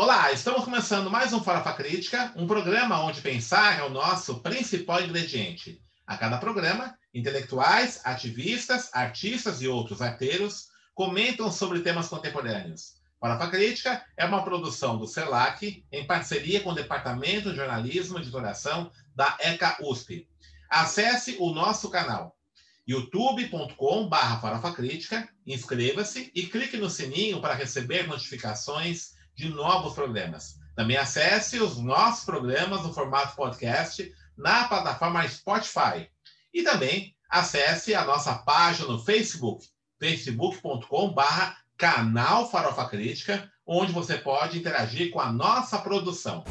Olá, estamos começando mais um Farofa Crítica, um programa onde pensar é o nosso principal ingrediente. A cada programa, intelectuais, ativistas, artistas e outros arteiros comentam sobre temas contemporâneos. Farofa Crítica é uma produção do CELAC em parceria com o Departamento de Jornalismo e Editoração da ECA USP. Acesse o nosso canal youtube.com.br Farofa Crítica, inscreva-se e clique no sininho para receber notificações de novos programas. Também acesse os nossos programas no formato podcast na plataforma Spotify. E também acesse a nossa página no Facebook, facebook.com.br canal Farofa Crítica, onde você pode interagir com a nossa produção.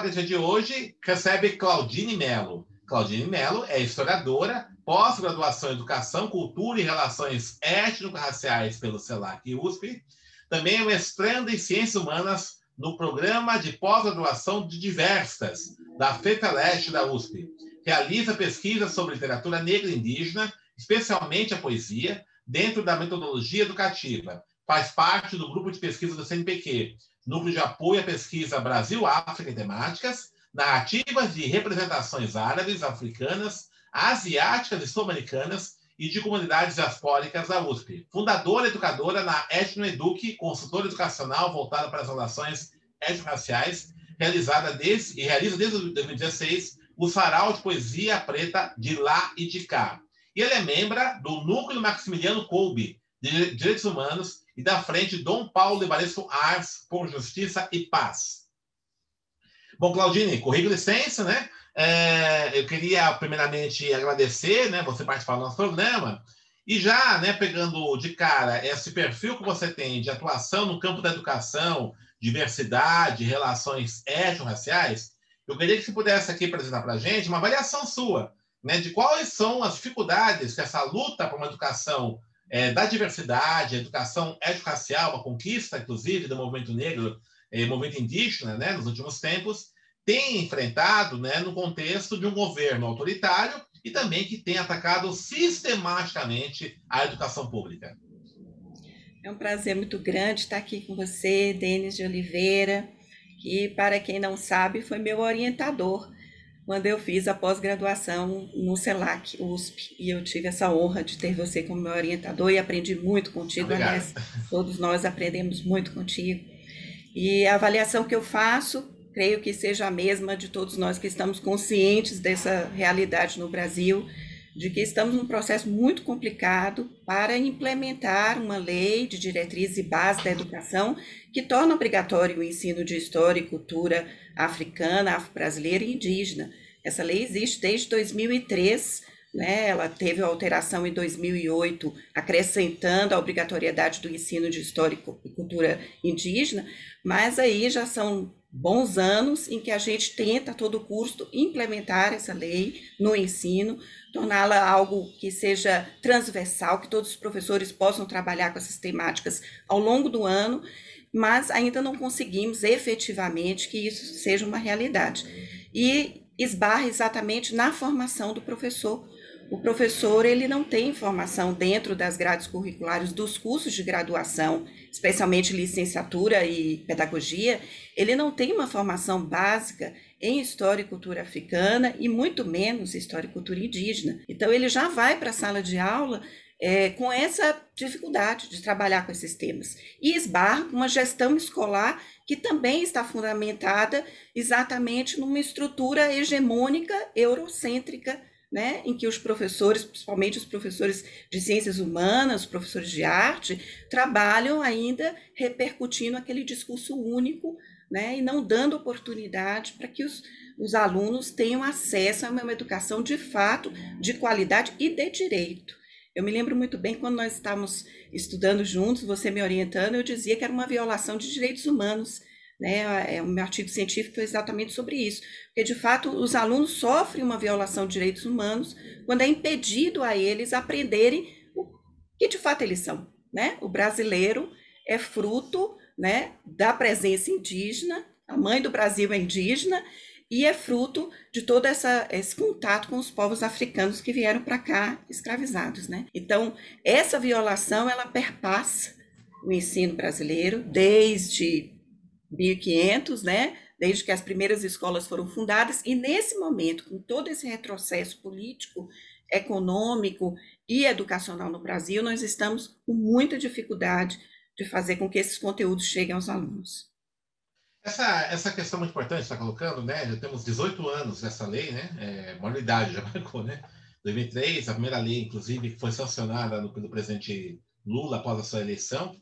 Crítica de hoje recebe Claudine Mello. Claudine Mello é historiadora, pós-graduação em Educação, Cultura e Relações Étnico-Raciais pelo CELAC e USP. Também é mestranda em Ciências Humanas no programa de pós-graduação de Diversas, da FETELEST da USP. Realiza pesquisas sobre literatura negra e indígena, especialmente a poesia, dentro da metodologia educativa. Faz parte do grupo de pesquisa do CNPq, Núcleo de Apoio à Pesquisa Brasil-África e Temáticas, Narrativas de Representações Árabes, Africanas, Asiáticas e Sul-Americanas e de Comunidades Diaspóricas da USP. Fundadora e educadora na Etnoeduc, consultora educacional voltada para as relações étnico-raciais, realizada desde, e realiza desde 2016 o Sarau de Poesia Preta de Lá e de Cá. E ele é membro do Núcleo Maximiliano Kolbe de Direitos Humanos e da frente Dom Paulo Evaristo Ars por Justiça e Paz. Bom, Claudine, currículo licença, né? É, eu queria primeiramente agradecer, né, você participar do nosso programa e já, né, pegando de cara esse perfil que você tem de atuação no campo da educação, diversidade, relações étnico-raciais, eu queria que você pudesse aqui apresentar para a gente uma avaliação sua, né, de quais são as dificuldades que essa luta por uma educação é, da diversidade, educação étnico-racial, a conquista, inclusive, do movimento negro, e é, movimento indígena, né, nos últimos tempos, tem enfrentado né, no contexto de um governo autoritário e também que tem atacado sistematicamente a educação pública. É um prazer muito grande estar aqui com você, Denis de Oliveira, que, para quem não sabe, foi meu orientador quando eu fiz a pós-graduação no CELAC USP. E eu tive essa honra de ter você como meu orientador e aprendi muito contigo. Obrigado. Aliás, todos nós aprendemos muito contigo. E a avaliação que eu faço, creio que seja a mesma de todos nós que estamos conscientes dessa realidade no Brasil, de que estamos num processo muito complicado para implementar uma lei de diretrizes e bases da educação que torna obrigatório o ensino de história e cultura africana, afro-brasileira e indígena. Essa lei existe desde 2003, né? ela teve alteração em 2008, acrescentando a obrigatoriedade do ensino de história e cultura indígena, mas aí já são bons anos em que a gente tenta a todo custo implementar essa lei no ensino, torná-la algo que seja transversal, que todos os professores possam trabalhar com essas temáticas ao longo do ano, mas ainda não conseguimos efetivamente que isso seja uma realidade. E esbarra exatamente na formação do professor. O professor ele não tem formação dentro das grades curriculares dos cursos de graduação, especialmente licenciatura e pedagogia, ele não tem uma formação básica em história e cultura africana e muito menos história e cultura indígena. Então ele já vai para a sala de aula é, com essa dificuldade de trabalhar com esses temas. E esbarra uma gestão escolar que também está fundamentada exatamente numa estrutura hegemônica eurocêntrica né, em que os professores, principalmente os professores de ciências humanas, os professores de arte, trabalham ainda repercutindo aquele discurso único né, e não dando oportunidade para que os, os alunos tenham acesso a uma educação de fato, de qualidade e de direito. Eu me lembro muito bem quando nós estávamos estudando juntos, você me orientando, eu dizia que era uma violação de direitos humanos né? É, o meu artigo científico é exatamente sobre isso, porque de fato os alunos sofrem uma violação de direitos humanos quando é impedido a eles aprenderem o que de fato eles são, né? O brasileiro é fruto, né, da presença indígena, a mãe do Brasil é indígena e é fruto de todo essa, esse contato com os povos africanos que vieram para cá escravizados, né? Então, essa violação, ela perpassa o ensino brasileiro desde 1500, né? Desde que as primeiras escolas foram fundadas e nesse momento, com todo esse retrocesso político, econômico e educacional no Brasil, nós estamos com muita dificuldade de fazer com que esses conteúdos cheguem aos alunos. Essa, essa questão muito importante está colocando, né? Já temos 18 anos dessa lei, né? É, maioridade já marcou, né? 2003, a primeira lei, inclusive, que foi sancionada no, pelo presidente Lula após a sua eleição.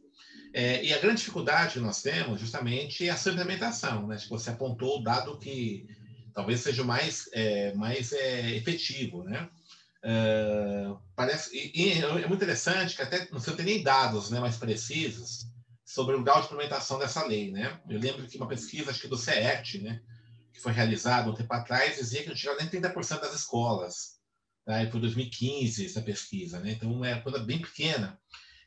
É, e a grande dificuldade que nós temos, justamente, é a sua implementação, né? Tipo, você apontou o dado que talvez seja o mais, é, mais é, efetivo, né? Uh, parece, e, e, é muito interessante que até não sei, tem nem dados né, mais precisos sobre o grau de implementação dessa lei. Né? Eu lembro que uma pesquisa, acho que do CERT, né, que foi realizada um tempo atrás, dizia que não chegava nem 30% das escolas. Tá? E foi 2015 essa pesquisa. Né? Então, é uma coisa bem pequena.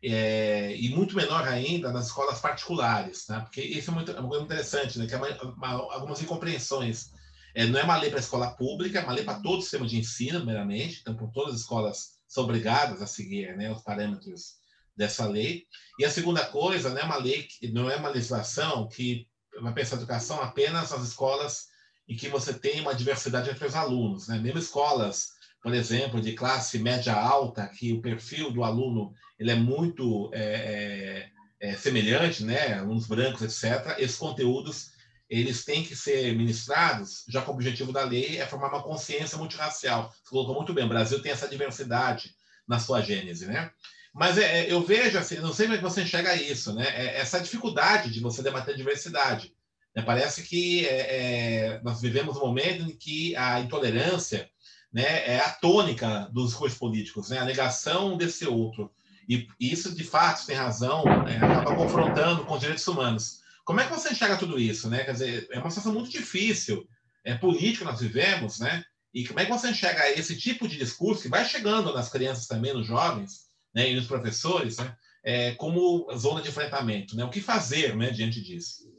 É, e muito menor ainda nas escolas particulares, tá? porque isso é, muito, é coisa interessante, né? que é uma, uma, algumas incompreensões é, não é uma lei para a escola pública, é uma lei para todo o sistema de ensino, meramente. Então, por todas as escolas são obrigadas a seguir né, os parâmetros dessa lei. E a segunda coisa, não é uma lei, que, não é uma legislação que vai pensar educação apenas nas escolas em que você tem uma diversidade entre os alunos. Né? Mesmo escolas, por exemplo, de classe média alta, que o perfil do aluno ele é muito é, é, é semelhante, né? alunos brancos, etc., esses conteúdos eles têm que ser ministrados, já que o objetivo da lei é formar uma consciência multirracial. Você colocou muito bem, o Brasil tem essa diversidade na sua gênese, né? Mas é, é eu vejo, assim, não sei como é que você enxerga isso, né? É, essa dificuldade de você debater diversidade. Né? Parece que é, é, nós vivemos um momento em que a intolerância né, é a tônica dos discursos políticos, né? a negação desse outro. E isso, de fato, tem razão, né? acaba confrontando com os direitos humanos. Como é que você enxerga tudo isso, né? Quer dizer, é uma situação muito difícil, é político nós vivemos, né? E como é que você enxerga esse tipo de discurso que vai chegando nas crianças também, nos jovens, né, e nos professores, né? É, como zona de enfrentamento, né? O que fazer, né, diante disso?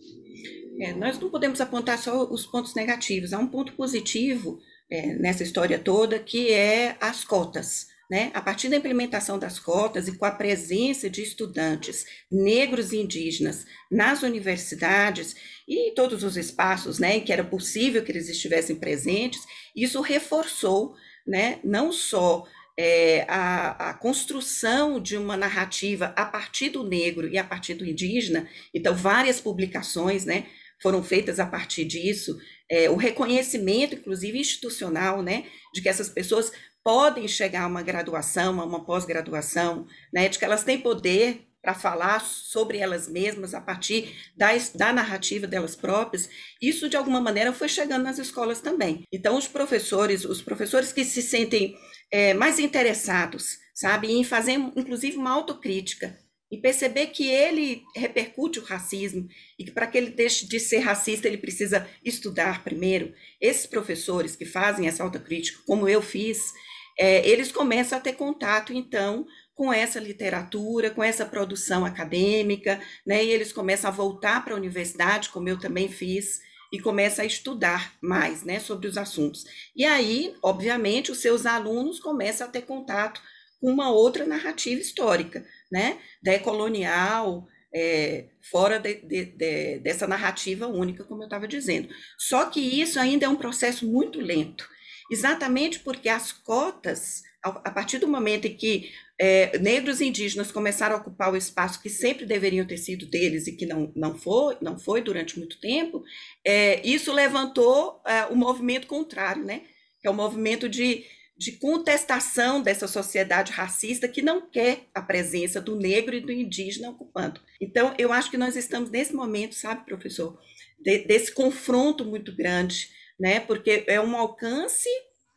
É, nós não podemos apontar só os pontos negativos. Há um ponto positivo é, nessa história toda que é as cotas. Né? A partir da implementação das cotas e com a presença de estudantes negros e indígenas nas universidades e todos os espaços né, em que era possível que eles estivessem presentes, isso reforçou né, não só é, a, a, construção de uma narrativa a partir do negro e a partir do indígena, então várias publicações né, foram feitas a partir disso, é, o reconhecimento, inclusive institucional, né, de que essas pessoas podem chegar a uma graduação, a uma pós-graduação, né, de que elas têm poder para falar sobre elas mesmas a partir da, da narrativa delas próprias, isso de alguma maneira foi chegando nas escolas também. Então, os professores, os professores que se sentem é, mais interessados, sabe, em fazer inclusive uma autocrítica e perceber que ele repercute o racismo e que para que ele deixe de ser racista ele precisa estudar primeiro. Esses professores que fazem essa autocrítica, como eu fiz, é, eles começam a ter contato, então, com essa literatura, com essa produção acadêmica, né? E eles começam a voltar para a universidade, como eu também fiz, e começam a estudar mais, né, sobre os assuntos. E aí, obviamente, os seus alunos começam a ter contato com uma outra narrativa histórica, né, decolonial, é, fora de, de, de, dessa narrativa única, como eu estava dizendo. Só que isso ainda é um processo muito lento exatamente porque as cotas, a partir do momento em que é, negros e indígenas começaram a ocupar o espaço que sempre deveriam ter sido deles e que não, não, foi, não foi durante muito tempo, é, isso levantou é, o movimento contrário, né? que é o movimento de, de contestação dessa sociedade racista que não quer a presença do negro e do indígena ocupando. Então, eu acho que nós estamos nesse momento, sabe, professor, de, desse confronto muito grande né? Porque é um alcance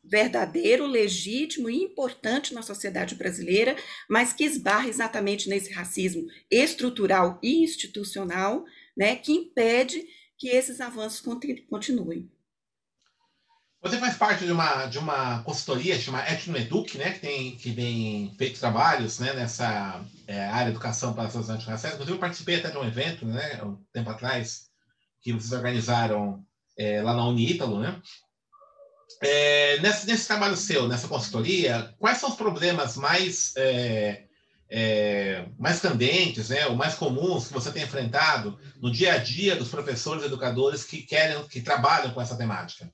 verdadeiro, legítimo e importante na sociedade brasileira, mas que esbarra exatamente nesse racismo estrutural e institucional, né, que impede que esses avanços continuem. Você faz parte de uma, de uma consultoria chamada Etnoeduc, né, que tem, que tem feito trabalhos né, nessa é, área de educação para as pessoas antirraciais. Inclusive, eu participei até de um evento, né, um tempo atrás, que vocês organizaram é, lá na Unítalo, né? É, nesse, nesse, trabalho seu, nessa consultoria, quais são os problemas mais, é, é, mais candentes, né, ou mais comuns que você tem enfrentado no dia a dia dos professores e educadores que querem, que trabalham com essa temática?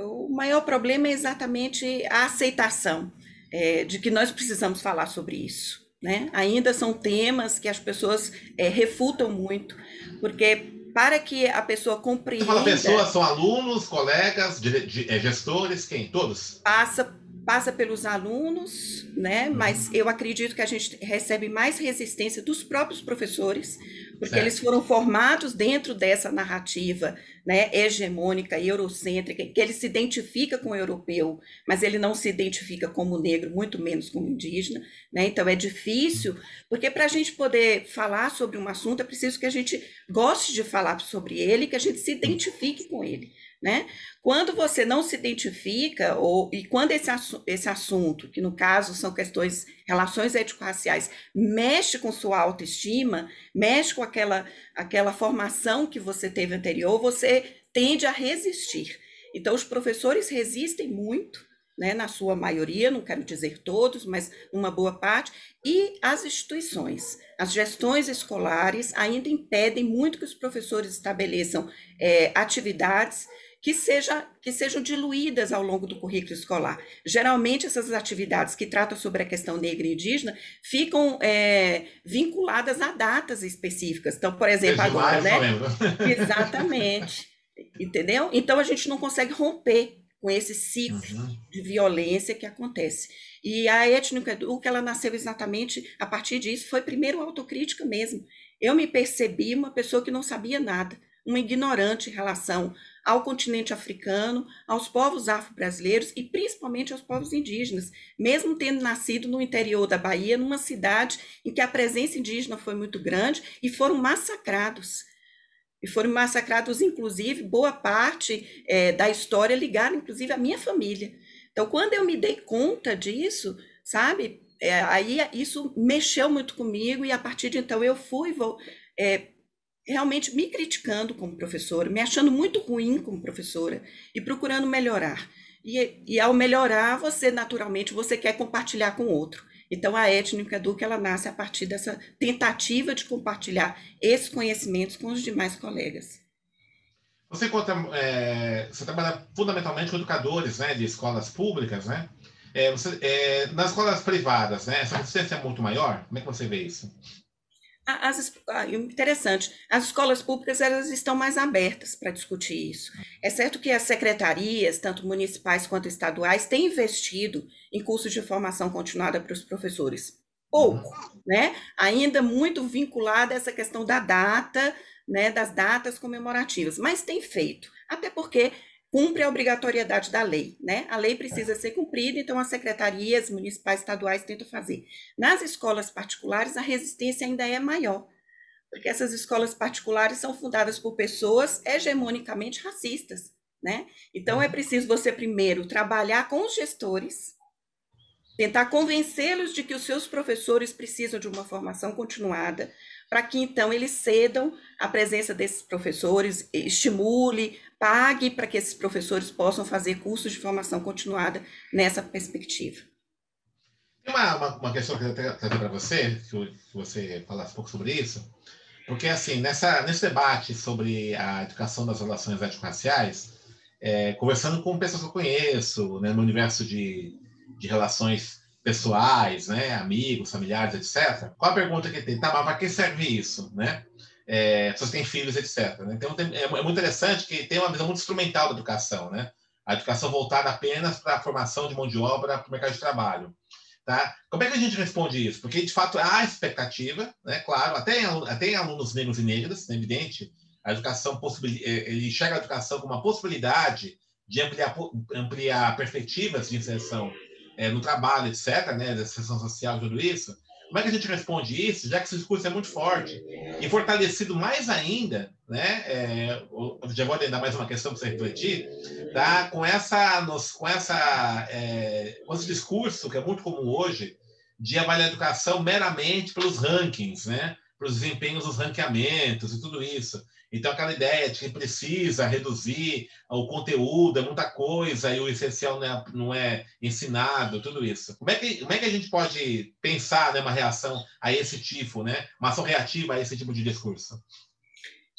O maior problema é exatamente a aceitação é, de que nós precisamos falar sobre isso. Né? Ainda são temas que as pessoas é, refutam muito, porque para que a pessoa compreenda. Você fala pessoas, são alunos, colegas, é, gestores, quem? Todos? Passa passa pelos alunos, né? Mas eu acredito que a gente recebe mais resistência dos próprios professores, porque certo. eles foram formados dentro dessa narrativa, né, hegemônica, eurocêntrica, que ele se identifica com o europeu, mas ele não se identifica como negro, muito menos como indígena, né? Então é difícil, porque para a gente poder falar sobre um assunto é preciso que a gente goste de falar sobre ele, que a gente se identifique com ele. Né? Quando você não se identifica, ou, e quando esse, esse assunto, que no caso são questões, relações étnico-raciais, mexe com sua autoestima, mexe com aquela, aquela formação que você teve anterior, você tende a resistir. Então, os professores resistem muito, né, na sua maioria, não quero dizer todos, mas uma boa parte, e as instituições. As gestões escolares ainda impedem muito que os professores estabeleçam é, atividades que, seja, que sejam diluídas ao longo do currículo escolar. Geralmente, essas atividades que tratam sobre a questão negra e indígena ficam é, vinculadas a datas específicas. Então, por exemplo, Desde agora, né? Exatamente. Entendeu? Então, a gente não consegue romper com esse ciclo uhum. de violência que acontece. E a étnica Educa, ela nasceu exatamente a partir disso, foi primeiro autocrítica mesmo. Eu me percebi uma pessoa que não sabia nada, uma ignorante em relação ao continente africano, aos povos afro-brasileiros e principalmente aos povos indígenas, mesmo tendo nascido no interior da Bahia, numa cidade em que a presença indígena foi muito grande e foram massacrados. E foram massacrados, inclusive, boa parte é, da história ligada, inclusive, à minha família. Então, quando eu me dei conta disso, sabe, é, aí isso mexeu muito comigo e a partir de então eu fui vou, é, realmente me criticando como professora, me achando muito ruim como professora e procurando melhorar. E, e ao melhorar, você naturalmente você quer compartilhar com outro. Então a étnica educa ela nasce a partir dessa tentativa de compartilhar esses conhecimentos com os demais colegas. Você conta, é, você trabalha fundamentalmente com educadores, né, de escolas públicas, né? É, você, é, nas escolas privadas, né, essa resistência é muito maior. Como é que você vê isso? As, ah, interessante, as escolas públicas elas estão mais abertas para discutir isso. É certo que as secretarias, tanto municipais quanto estaduais, têm investido em cursos de formação continuada para os professores. Pouco, né? Ainda muito vinculada a essa questão da data, né, das datas comemorativas, mas tem feito. Até porque cumpre a obrigatoriedade da lei, né? A lei precisa ser cumprida, então as secretarias municipais estaduais tentam fazer. Nas escolas particulares, a resistência ainda é maior, porque essas escolas particulares são fundadas por pessoas hegemonicamente racistas, né? Então é preciso você primeiro trabalhar com os gestores, tentar convencê-los de que os seus professores precisam de uma formação continuada, para que então eles cedam a presença desses professores, estimule, pague para que esses professores possam fazer cursos de formação continuada nessa perspectiva. Tem uma, uma, uma questão que eu quero trazer para você, que você falasse um pouco sobre isso, porque assim, nessa, nesse debate sobre a educação das relações étnico-raciais, é, conversando com pessoas que eu conheço, né, no universo de, de relações pessoais, né, amigos, familiares, etc. Qual a pergunta que tem? Tá, mas para que serve isso, né? É, pessoas têm filhos, etc. Né? Então tem, é, é, muito interessante que tem uma visão muito instrumental da educação, né? A educação voltada apenas para a formação de mão de obra para o mercado de trabalho. Tá? Como é que a gente responde isso? Porque, de fato, há expectativa, né? claro, até em, até em alunos negros e negras, é evidente, a educação é, ele enxerga a educação como uma possibilidade de ampliar, ampliar perspectivas de inserção é, no trabalho, etc., né, da inserção social, tudo isso. Como é que a gente responde isso, já que esse discurso é muito forte e fortalecido mais ainda, né? É, já vou dar mais uma questão para você refletir, tá? Com essa, com essa, é, com esse discurso que é muito comum hoje de avaliar a educação meramente pelos rankings, né? Pelos desempenhos dos ranqueamentos e tudo isso. Então, aquela ideia de que precisa reduzir o conteúdo, é muita coisa, e o essencial não é, não é ensinado, tudo isso. Como é, que, como é que a gente pode pensar né, uma reação a esse tipo, né? Uma ação reativa a esse tipo de discurso?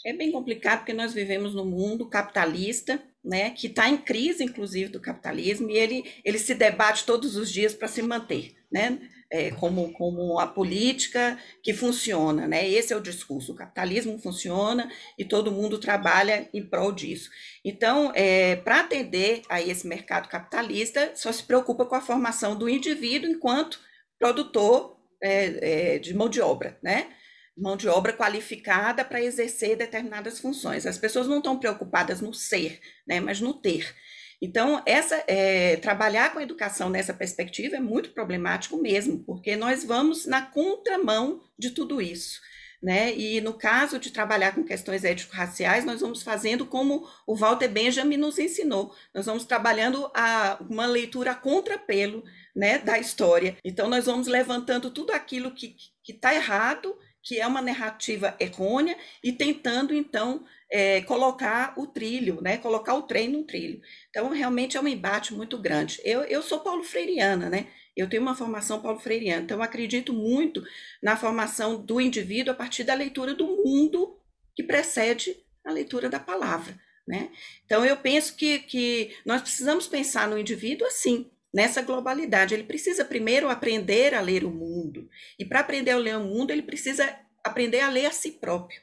É bem complicado porque nós vivemos num mundo capitalista, né, que está em crise, inclusive, do capitalismo, e ele, ele se debate todos os dias para se manter, né? é, como, como a política que funciona, né? Esse é o discurso. O capitalismo funciona e todo mundo trabalha em prol disso. Então, é, para atender a esse mercado capitalista, só se preocupa com a formação do indivíduo enquanto produtor é, é de mão de obra, né? Mão de obra qualificada para exercer determinadas funções. As pessoas não estão preocupadas no ser, né? Mas no ter. Então, essa, é, trabalhar com a educação nessa perspectiva é muito problemático mesmo, porque nós vamos na contramão de tudo isso. Né? E no caso de trabalhar com questões ético-raciais, nós vamos fazendo como o Walter Benjamin nos ensinou. Nós vamos trabalhando a, uma leitura contrapelo né, da história. Então, nós vamos levantando tudo aquilo que está errado, que é uma narrativa errônea, e tentando, então, é, colocar o trilho, né? Colocar o trem no trilho. Então, realmente é um embate muito grande. Eu, eu sou paulo freiriana, né? Eu tenho uma formação paulo freiriana, então acredito muito na formação do indivíduo a partir da leitura do mundo que precede a leitura da palavra, né? Então, eu penso que, que nós precisamos pensar no indivíduo assim, nessa globalidade. Ele precisa primeiro aprender a ler o mundo. E para aprender a ler o mundo, ele precisa aprender a ler a si próprio.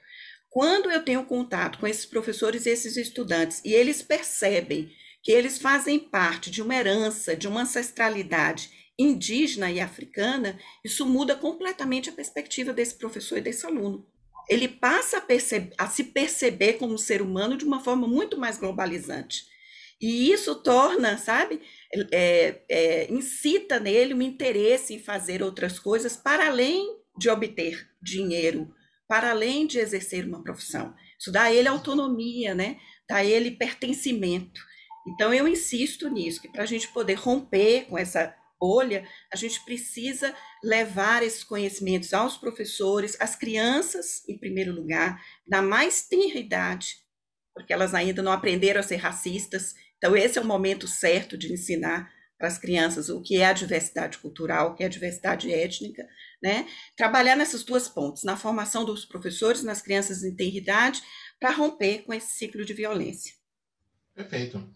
Quando eu tenho contato com esses professores e esses estudantes e eles percebem que eles fazem parte de uma herança, de uma ancestralidade indígena e africana, isso muda completamente a perspectiva desse professor e desse aluno. Ele passa a, perceber, a se perceber como ser humano de uma forma muito mais globalizante. E isso torna, sabe, é, é, incita nele um interesse em fazer outras coisas para além de obter dinheiro, para além de exercer uma profissão. Isso dá a ele autonomia, né? dá a ele pertencimento. Então, eu insisto nisso, que para a gente poder romper com essa bolha, a gente precisa levar esses conhecimentos aos professores, às crianças, em primeiro lugar, na mais tenra idade, porque elas ainda não aprenderam a ser racistas. Então, esse é o momento certo de ensinar para as crianças o que é a diversidade cultural, o que é a diversidade étnica, né? Trabalhar nessas duas pontes, na formação dos professores, nas crianças em idade, para romper com esse ciclo de violência. Perfeito.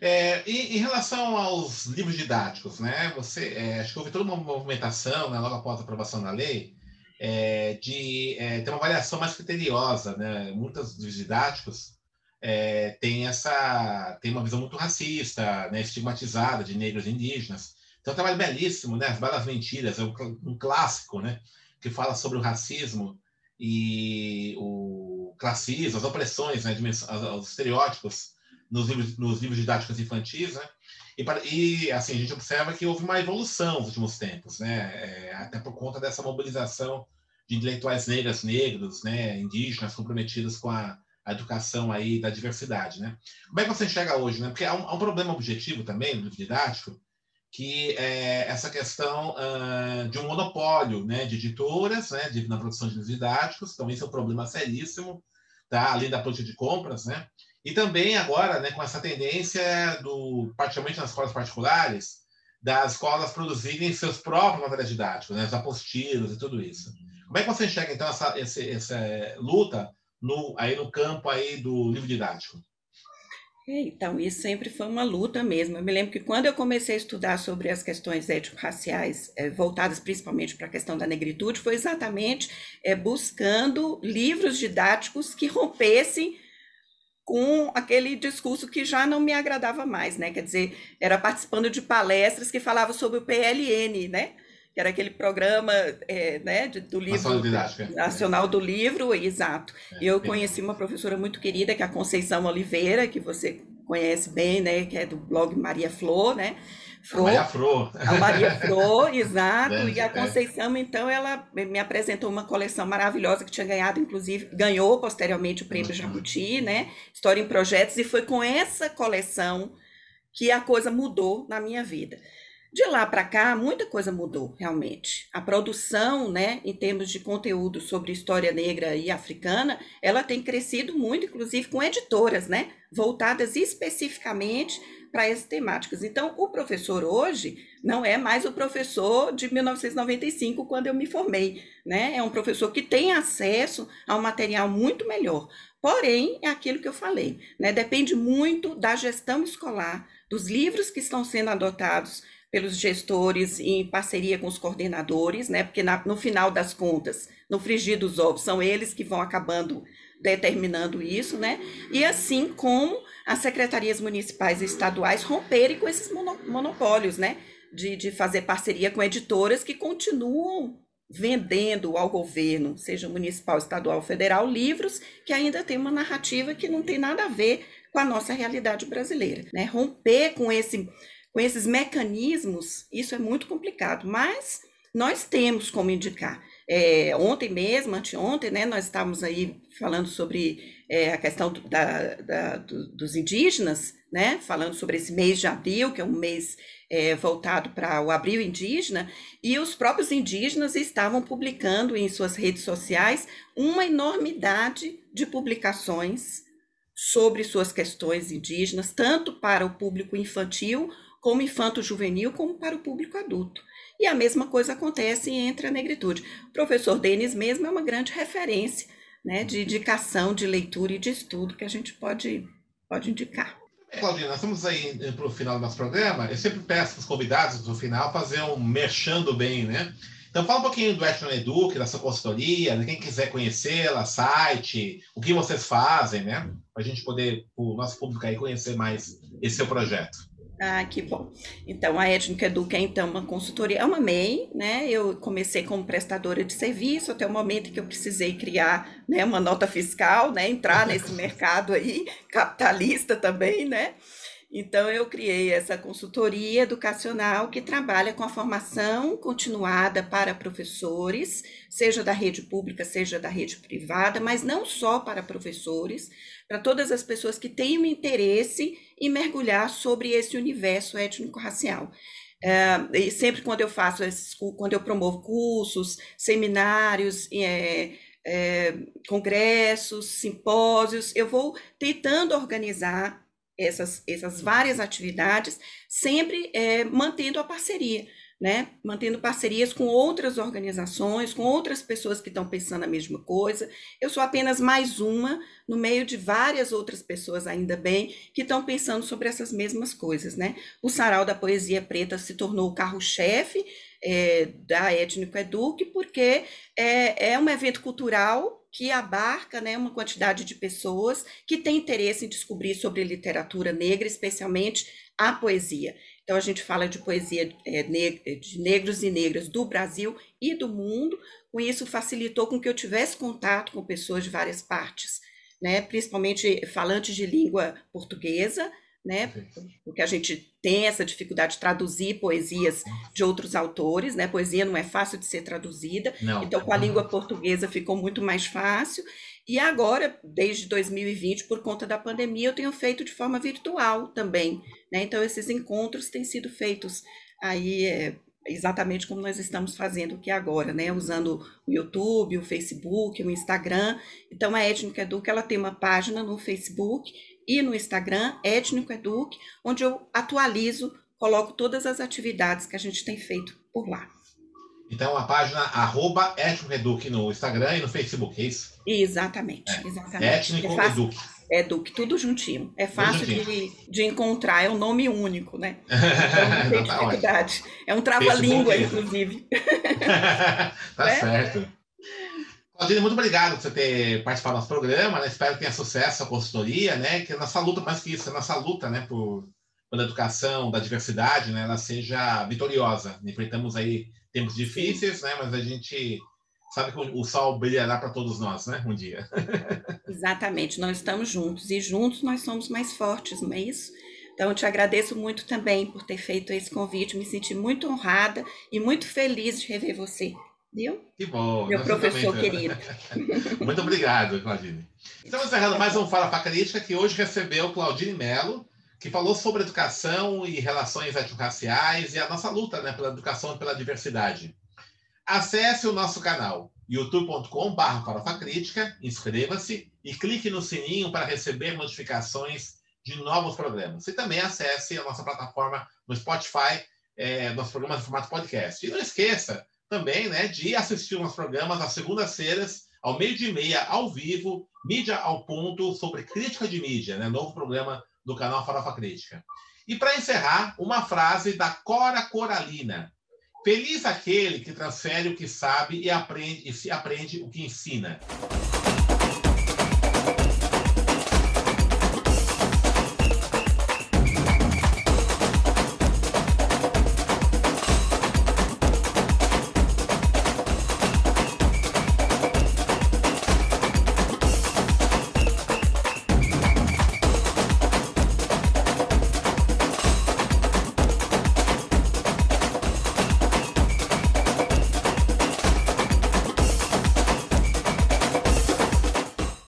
É, e, em relação aos livros didáticos, né? Você, é, acho que houve toda uma movimentação, né, logo após a aprovação da lei, é, de é, ter uma avaliação mais criteriosa, né? Muitos livros didáticos é, têm essa, tem uma visão muito racista, né, estigmatizada de negros e indígenas. Então, é um trabalho belíssimo, né? As Belas Mentiras, é um, clássico, né? Que fala sobre o racismo e o classismo, as opressões, né? Os estereótipos nos livros, nos livros didáticos infantis, né? E, e, assim, a gente observa que houve uma evolução nos últimos tempos, né? É, até por conta dessa mobilização de intelectuais negras, negros, né? Indígenas comprometidos com a, a educação aí da diversidade, né? Como é que você enxerga hoje, né? Porque há um, há um problema objetivo também no livro didático, que é essa questão uh, de um monopólio né, de editoras né, de, na produção de livros didáticos, então esse é um problema seríssimo, tá? além da política de compras, né? e também agora né, com essa tendência, do, particularmente nas escolas particulares, das escolas produzirem seus próprios materiais didáticos, né, os apostilos e tudo isso. Como é que você enxerga, então, essa, essa, essa luta no, aí no campo aí do livro didático? Então, isso sempre foi uma luta mesmo. Eu me lembro que quando eu comecei a estudar sobre as questões étnico-raciais, é, voltadas principalmente para a questão da negritude, foi exatamente é, buscando livros didáticos que rompessem com aquele discurso que já não me agradava mais, né? Quer dizer, era participando de palestras que falavam sobre o PLN, né? Que era aquele programa é, né, de, do livro Nacional do Livro, exato. É, eu conheci uma professora muito querida, que é a Conceição Oliveira, que você conhece bem, né, que é do blog Maria Flor, né? Flor, Maria Flor. A Maria Flor, exato. e a é. Conceição, então, ela me apresentou uma coleção maravilhosa que tinha ganhado, inclusive, ganhou posteriormente o prêmio uhum. Jabuti, né? História em Projetos, e foi com essa coleção que a coisa mudou na minha vida. De lá para cá, muita coisa mudou, realmente. A produção, né, em termos de conteúdo sobre história negra e africana, ela tem crescido muito, inclusive com editoras, né, voltadas especificamente para essas temáticas. Então, o professor hoje não é mais o professor de 1995, quando eu me formei, né? É um professor que tem acesso a um material muito melhor. Porém, é aquilo que eu falei, né? Depende muito da gestão escolar, dos livros que estão sendo adotados pelos gestores em parceria com os coordenadores, né? Porque na, no final das contas, no frigir dos ovos, são eles que vão acabando determinando isso, né? E assim como as secretarias municipais e estaduais romperem com esses monopólios, né? De, de fazer parceria com editoras que continuam vendendo ao governo, seja municipal, estadual, federal, livros que ainda têm uma narrativa que não tem nada a ver com a nossa realidade brasileira, né? Romper com esse com esses mecanismos, isso é muito complicado, mas nós temos como indicar. É, ontem mesmo, anteontem, né, nós estávamos aí falando sobre é, a questão da, da, do, dos indígenas, né, falando sobre esse mês de abril, que é um mês é, voltado para o abril indígena, e os próprios indígenas estavam publicando em suas redes sociais uma enormidade de publicações sobre suas questões indígenas, tanto para o público infantil como infanto-juvenil, como para o público adulto. E a mesma coisa acontece entre a negritude. O professor Denis mesmo é uma grande referência né, de indicação, de leitura e de estudo que a gente pode, pode indicar. É, Claudina, nós estamos aí para o final do nosso programa. Eu sempre peço para os convidados no final fazer um merchando bem, né? Então fala um pouquinho do Etno Eduque, da sua consultoria, né? quem quiser conhecê-la, site, o que vocês fazem, né? Para a gente poder, o nosso público aí, conhecer mais esse seu projeto. Ah, que bom. Então, a Étnica Educa é então uma consultoria, é uma MEI, né? Eu comecei como prestadora de serviço até o momento que eu precisei criar né, uma nota fiscal, né? Entrar nesse mercado aí, capitalista também, né? Então, eu criei essa consultoria educacional que trabalha com a formação continuada para professores, seja da rede pública, seja da rede privada, mas não só para professores, para todas as pessoas que um interesse em mergulhar sobre esse universo étnico-racial. É, e sempre quando eu faço esses, quando eu promovo cursos, seminários, é, é, congressos, simpósios, eu vou tentando organizar essas, essas várias atividades, sempre é, mantendo a parceria né? Mantendo parcerias com outras organizações, com outras pessoas que estão pensando a mesma coisa. Eu sou apenas mais uma no meio de várias outras pessoas, ainda bem, que estão pensando sobre essas mesmas coisas, né? O Sarau da Poesia Preta se tornou o carro-chefe é, da Étnico Eduque, porque é, é um evento cultural que abarca né, uma quantidade de pessoas que têm interesse em descobrir sobre literatura negra, especialmente a poesia. Então, a gente fala de poesia é, de negros e negras do Brasil e do mundo. Com isso, facilitou com que eu tivesse contato com pessoas de várias partes, né? principalmente falantes de língua portuguesa, né? Porque a gente tem essa dificuldade de traduzir poesias de outros autores, né? Poesia não é fácil de ser traduzida. Não. Então, com a língua portuguesa ficou muito mais fácil. E agora, desde 2020, por conta da pandemia, eu tenho feito de forma virtual também. Né? Então, esses encontros têm sido feitos aí é, exatamente como nós estamos fazendo aqui agora, né? Usando o YouTube, o Facebook, o Instagram. Então, a Étnica Educa ela tem uma página no Facebook e no Instagram, Étnico Eduque, onde eu atualizo, coloco todas as atividades que a gente tem feito por lá. Então, a página arroba Étnico Eduque no Instagram e no Facebook, é isso? Exatamente, é. exatamente. Étnico é fácil, Eduque. É Eduque, tudo juntinho. É fácil de, de encontrar, é um nome único, né? Então, não tem tá dificuldade. É um trava-língua, inclusive. tá é? certo. Claudine, muito obrigado por você ter participado do nosso programa, né? Espero que tenha sucesso a consultoria, né? Que a nossa luta, mais que isso, a nossa luta, né, por, pela educação, da diversidade, né, ela seja vitoriosa. Enfrentamos aí tempos difíceis, né? Mas a gente sabe que o sol brilhará para todos nós, né? Um dia. Exatamente, nós estamos juntos e juntos nós somos mais fortes, não é isso? Então, eu te agradeço muito também por ter feito esse convite, me senti muito honrada e muito feliz de rever você. Viu? Que bom. Meu professor também. querido. muito obrigado, Claudine. Estamos encerrando mais um Fala Crítica, que hoje recebeu Claudine Mello, que falou sobre educação e relações étnico-raciais e a nossa luta né, pela educação e pela diversidade. Acesse o nosso canal youtube.com.br Farofa Crítica, inscreva-se e clique no sininho para receber notificações de novos programas. E também acesse a nossa plataforma no Spotify, é, nossos programas em formato podcast. E não esqueça também né, de assistir nossos programas às segundas-feiras, ao meio-dia e meia, ao vivo, Mídia ao Ponto, sobre crítica de mídia, né, novo programa do canal Farofa Crítica. E para encerrar, uma frase da Cora Coralina. Feliz aquele que transfere o que sabe e aprende, e se aprende o que ensina.